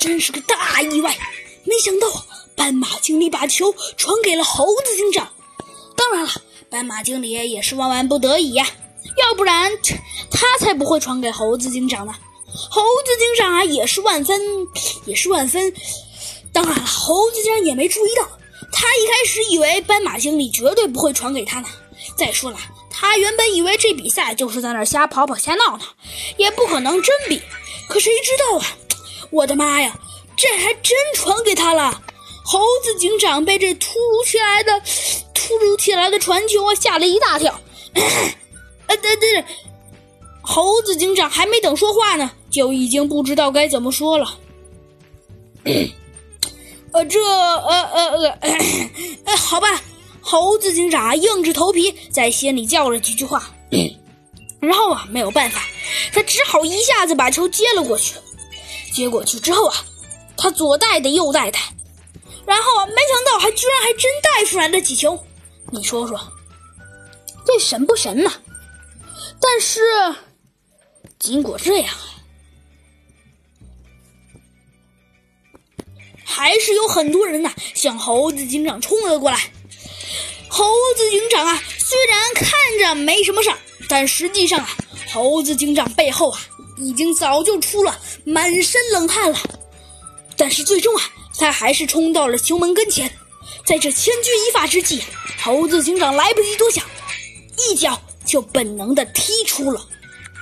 真是个大意外！没想到斑马经理把球传给了猴子警长。当然了，斑马经理也是万万不得已呀，要不然他才不会传给猴子警长呢。猴子警长啊，也是万分，也是万分。当然了，猴子警长也没注意到，他一开始以为斑马经理绝对不会传给他呢。再说了，他原本以为这比赛就是在那瞎跑跑瞎闹闹，也不可能真比。可谁知道啊！我的妈呀，这还真传给他了！猴子警长被这突如其来的、突如其来的传球啊吓了一大跳。呃，对对，猴子警长还没等说话呢，就已经不知道该怎么说了。呃，这呃呃呃，呃，好吧。猴子警长硬着头皮在心里叫了几句话，然后啊，没有办法，他只好一下子把球接了过去。接过去之后啊，他左带的右带的，然后啊，没想到还居然还真带出来了几球。你说说，这神不神呢？但是，尽管这样，还是有很多人呐向猴子警长冲了过来。猴子警长啊，虽然看着没什么事儿，但实际上啊，猴子警长背后啊，已经早就出了满身冷汗了。但是最终啊，他还是冲到了球门跟前。在这千钧一发之际，猴子警长来不及多想，一脚就本能的踢出了。